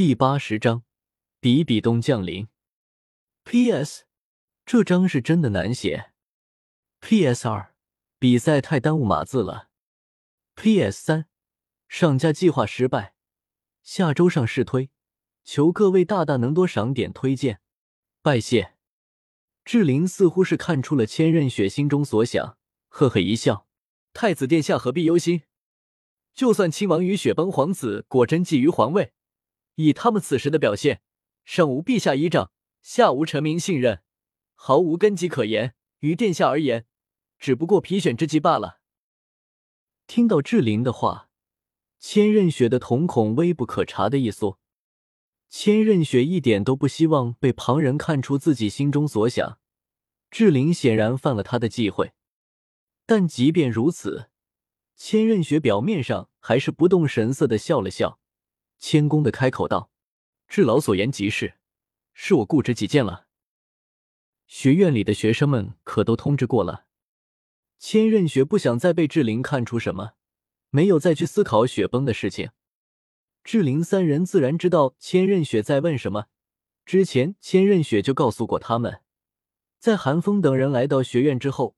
第八十章，比比东降临。P.S. 这章是真的难写。P.S. 二，比赛太耽误码字了。P.S. 三，上架计划失败，下周上试推，求各位大大能多赏点推荐，拜谢。志玲似乎是看出了千仞雪心中所想，呵呵一笑：“太子殿下何必忧心？就算亲王与雪崩皇子果真觊觎皇位。”以他们此时的表现，上无陛下依仗，下无臣民信任，毫无根基可言。于殿下而言，只不过皮选之计罢了。听到志玲的话，千仞雪的瞳孔微不可察的一缩。千仞雪一点都不希望被旁人看出自己心中所想。志玲显然犯了他的忌讳，但即便如此，千仞雪表面上还是不动神色的笑了笑。谦恭的开口道：“智老所言极是，是我固执己见了。学院里的学生们可都通知过了。”千仞雪不想再被志玲看出什么，没有再去思考雪崩的事情。志玲三人自然知道千仞雪在问什么。之前千仞雪就告诉过他们，在韩风等人来到学院之后，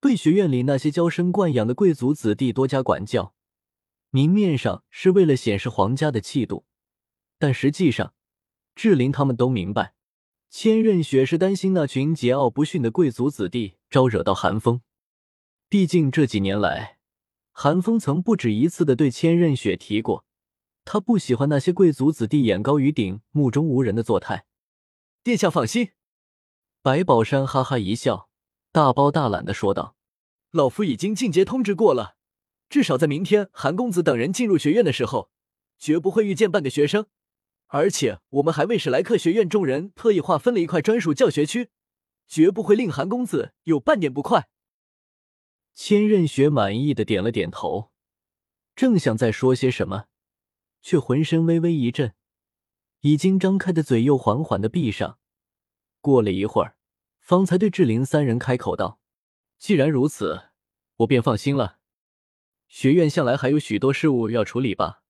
对学院里那些娇生惯养的贵族子弟多加管教。明面上是为了显示皇家的气度，但实际上，志玲他们都明白，千仞雪是担心那群桀骜不驯的贵族子弟招惹到寒风。毕竟这几年来，寒风曾不止一次的对千仞雪提过，他不喜欢那些贵族子弟眼高于顶、目中无人的作态。殿下放心，白宝山哈哈一笑，大包大揽的说道：“老夫已经进阶通知过了。”至少在明天，韩公子等人进入学院的时候，绝不会遇见半个学生。而且，我们还为史莱克学院众人特意划分了一块专属教学区，绝不会令韩公子有半点不快。千仞雪满意的点了点头，正想再说些什么，却浑身微微一震，已经张开的嘴又缓缓的闭上。过了一会儿，方才对志玲三人开口道：“既然如此，我便放心了。”学院向来还有许多事务要处理吧，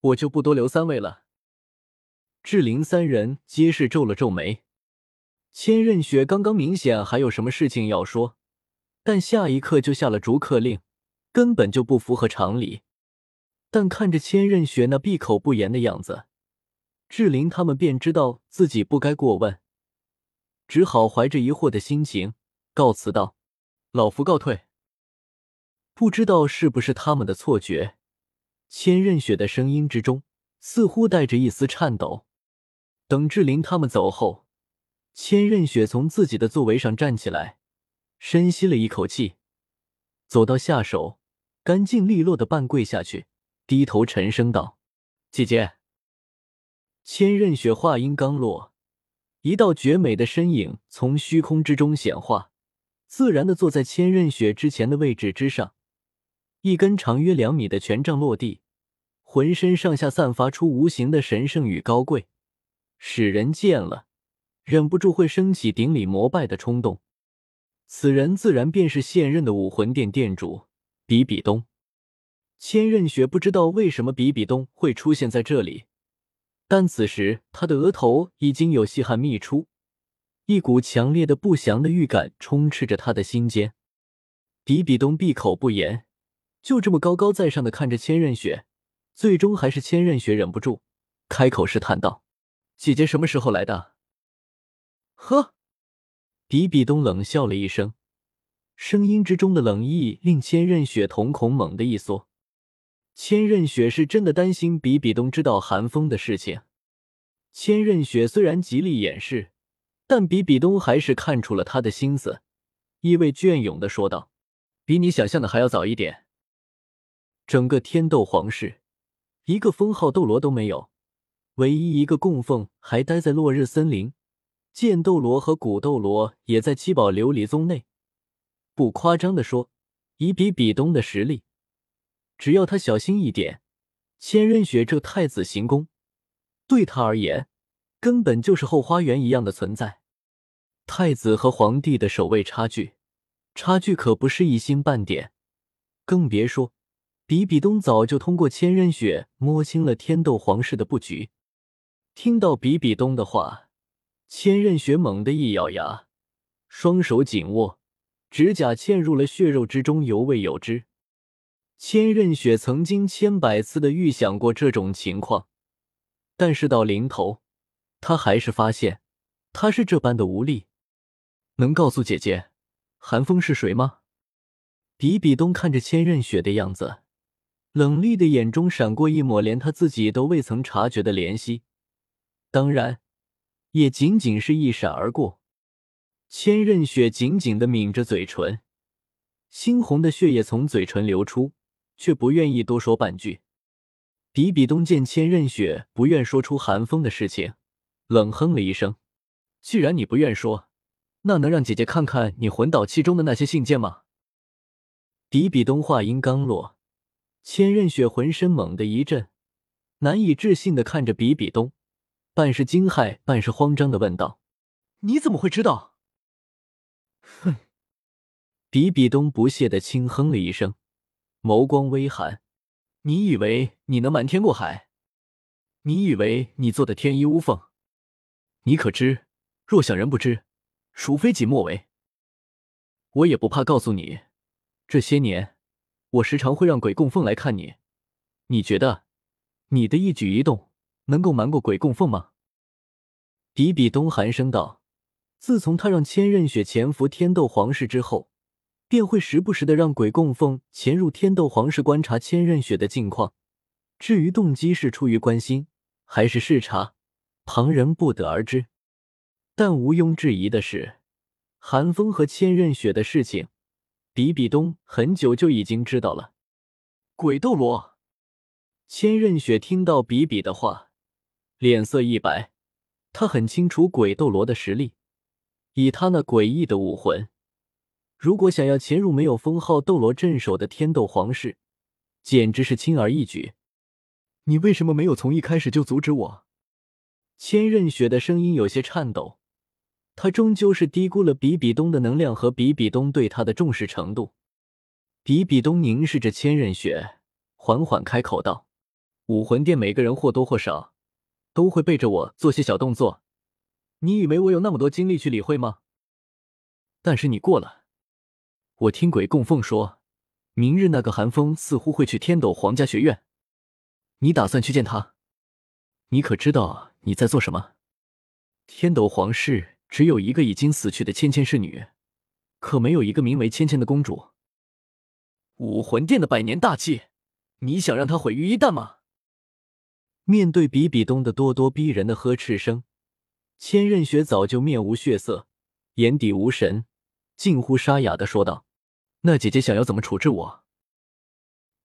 我就不多留三位了。志玲三人皆是皱了皱眉。千仞雪刚刚明显还有什么事情要说，但下一刻就下了逐客令，根本就不符合常理。但看着千仞雪那闭口不言的样子，志玲他们便知道自己不该过问，只好怀着疑惑的心情告辞道：“老夫告退。”不知道是不是他们的错觉，千仞雪的声音之中似乎带着一丝颤抖。等志玲他们走后，千仞雪从自己的座位上站起来，深吸了一口气，走到下手，干净利落的半跪下去，低头沉声道：“姐姐。”千仞雪话音刚落，一道绝美的身影从虚空之中显化，自然的坐在千仞雪之前的位置之上。一根长约两米的权杖落地，浑身上下散发出无形的神圣与高贵，使人见了忍不住会升起顶礼膜拜的冲动。此人自然便是现任的武魂殿殿主比比东。千仞雪不知道为什么比比东会出现在这里，但此时他的额头已经有细汗泌出，一股强烈的不祥的预感充斥着他的心间。比比东闭口不言。就这么高高在上的看着千仞雪，最终还是千仞雪忍不住开口试探道：“姐姐什么时候来的？”呵，比比东冷笑了一声，声音之中的冷意令千仞雪瞳孔猛地一缩。千仞雪是真的担心比比东知道寒风的事情。千仞雪虽然极力掩饰，但比比东还是看出了他的心思，意味隽永的说道：“比你想象的还要早一点。”整个天斗皇室，一个封号斗罗都没有，唯一一个供奉还待在落日森林。剑斗罗和古斗罗也在七宝琉璃宗内。不夸张的说，以比比东的实力，只要他小心一点，千仞雪这太子行宫对他而言，根本就是后花园一样的存在。太子和皇帝的守卫差距，差距可不是一星半点，更别说。比比东早就通过千仞雪摸清了天斗皇室的布局，听到比比东的话，千仞雪猛地一咬牙，双手紧握，指甲嵌入了血肉之中，犹未有之。千仞雪曾经千百次的预想过这种情况，但是到临头，他还是发现他是这般的无力。能告诉姐姐，寒风是谁吗？比比东看着千仞雪的样子，冷厉的眼中闪过一抹连他自己都未曾察觉的怜惜。当然，也仅仅是一闪而过。千仞雪紧紧的抿着嘴唇，猩红的血液从嘴唇流出，却不愿意多说半句。比比东见千仞雪不愿说出寒风的事情，冷哼了一声：“既然你不愿说，那能让姐姐看看你魂导器中的那些信件吗？”比比东话音刚落，千仞雪浑身猛地一震，难以置信的看着比比东。半是惊骇，半是慌张的问道：“你怎么会知道？”哼！比比东不屑的轻哼了一声，眸光微寒：“你以为你能瞒天过海？你以为你做的天衣无缝？你可知，若想人不知，孰非己莫为？我也不怕告诉你，这些年，我时常会让鬼供奉来看你。你觉得，你的一举一动？”能够瞒过鬼供奉吗？比比东寒声道：“自从他让千仞雪潜伏天斗皇室之后，便会时不时的让鬼供奉潜入天斗皇室观察千仞雪的近况。至于动机是出于关心还是视察，旁人不得而知。但毋庸置疑的是，寒风和千仞雪的事情，比比东很久就已经知道了。鬼斗罗，千仞雪听到比比的话。”脸色一白，他很清楚鬼斗罗的实力，以他那诡异的武魂，如果想要潜入没有封号斗罗镇守的天斗皇室，简直是轻而易举。你为什么没有从一开始就阻止我？千仞雪的声音有些颤抖，他终究是低估了比比东的能量和比比东对他的重视程度。比比东凝视着千仞雪，缓缓开口道：“武魂殿每个人或多或少。”都会背着我做些小动作，你以为我有那么多精力去理会吗？但是你过了。我听鬼供奉说，明日那个寒风似乎会去天斗皇家学院，你打算去见他？你可知道你在做什么？天斗皇室只有一个已经死去的芊芊是女，可没有一个名为芊芊的公主。武魂殿的百年大计，你想让它毁于一旦吗？面对比比东的咄咄逼人的呵斥声，千仞雪早就面无血色，眼底无神，近乎沙哑的说道：“那姐姐想要怎么处置我？”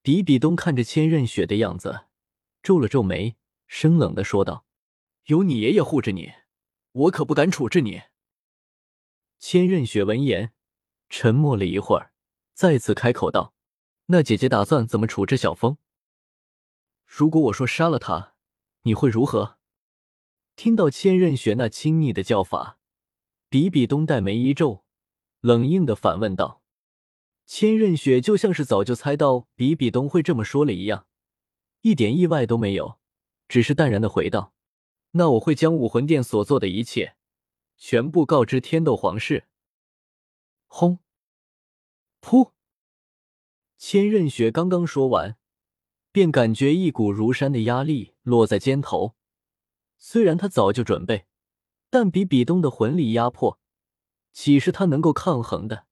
比比东看着千仞雪的样子，皱了皱眉，生冷的说道：“有你爷爷护着你，我可不敢处置你。”千仞雪闻言，沉默了一会儿，再次开口道：“那姐姐打算怎么处置小风？”如果我说杀了他，你会如何？听到千仞雪那亲昵的叫法，比比东黛眉一皱，冷硬的反问道：“千仞雪就像是早就猜到比比东会这么说了一样，一点意外都没有，只是淡然的回道：‘那我会将武魂殿所做的一切，全部告知天斗皇室。’轰！噗！千仞雪刚刚说完。便感觉一股如山的压力落在肩头。虽然他早就准备，但比比东的魂力压迫，岂是他能够抗衡的？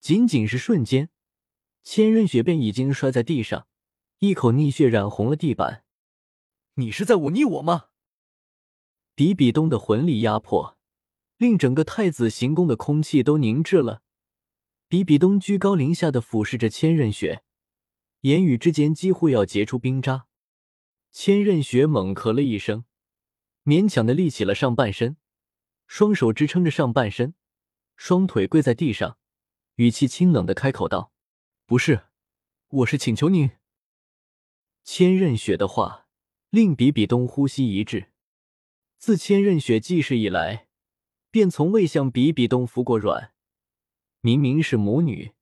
仅仅是瞬间，千仞雪便已经摔在地上，一口逆血染红了地板。你是在忤逆我吗？比比东的魂力压迫，令整个太子行宫的空气都凝滞了。比比东居高临下的俯视着千仞雪。言语之间几乎要结出冰渣，千仞雪猛咳了一声，勉强的立起了上半身，双手支撑着上半身，双腿跪在地上，语气清冷的开口道：“不是，我是请求您。”千仞雪的话令比比东呼吸一滞，自千仞雪记事以来，便从未向比比东服过软，明明是母女，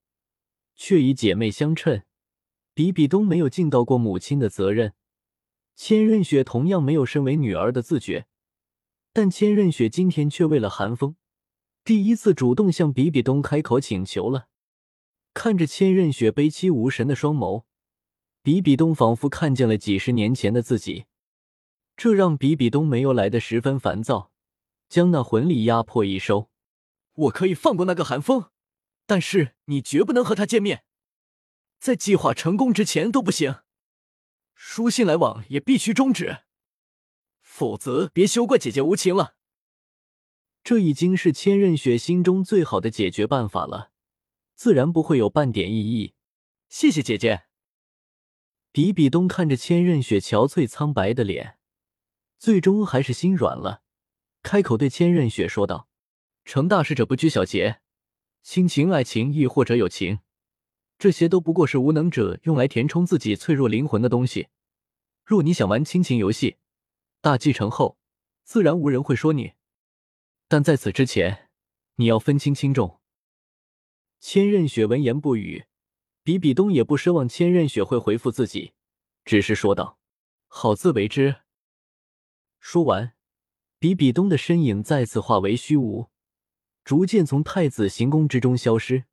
却以姐妹相称。比比东没有尽到过母亲的责任，千仞雪同样没有身为女儿的自觉，但千仞雪今天却为了寒风，第一次主动向比比东开口请求了。看着千仞雪悲戚无神的双眸，比比东仿佛看见了几十年前的自己，这让比比东没有来的十分烦躁，将那魂力压迫一收。我可以放过那个寒风，但是你绝不能和他见面，在计划成功之前都不行。书信来往也必须终止，否则别休怪姐姐无情了。这已经是千仞雪心中最好的解决办法了，自然不会有半点异议。谢谢姐姐。比比东看着千仞雪憔悴苍白的脸，最终还是心软了，开口对千仞雪说道：“成大事者不拘小节，亲情、爱情亦或者友情。”这些都不过是无能者用来填充自己脆弱灵魂的东西。若你想玩亲情游戏，大继承后，自然无人会说你。但在此之前，你要分清轻重。千仞雪闻言不语，比比东也不奢望千仞雪会回复自己，只是说道：“好自为之。”说完，比比东的身影再次化为虚无，逐渐从太子行宫之中消失。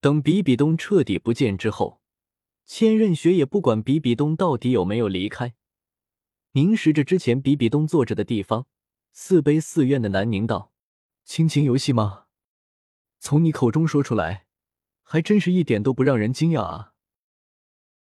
等比比东彻底不见之后，千仞雪也不管比比东到底有没有离开，凝视着之前比比东坐着的地方，似悲似怨的喃宁道：“亲情游戏吗？从你口中说出来，还真是一点都不让人惊讶啊。”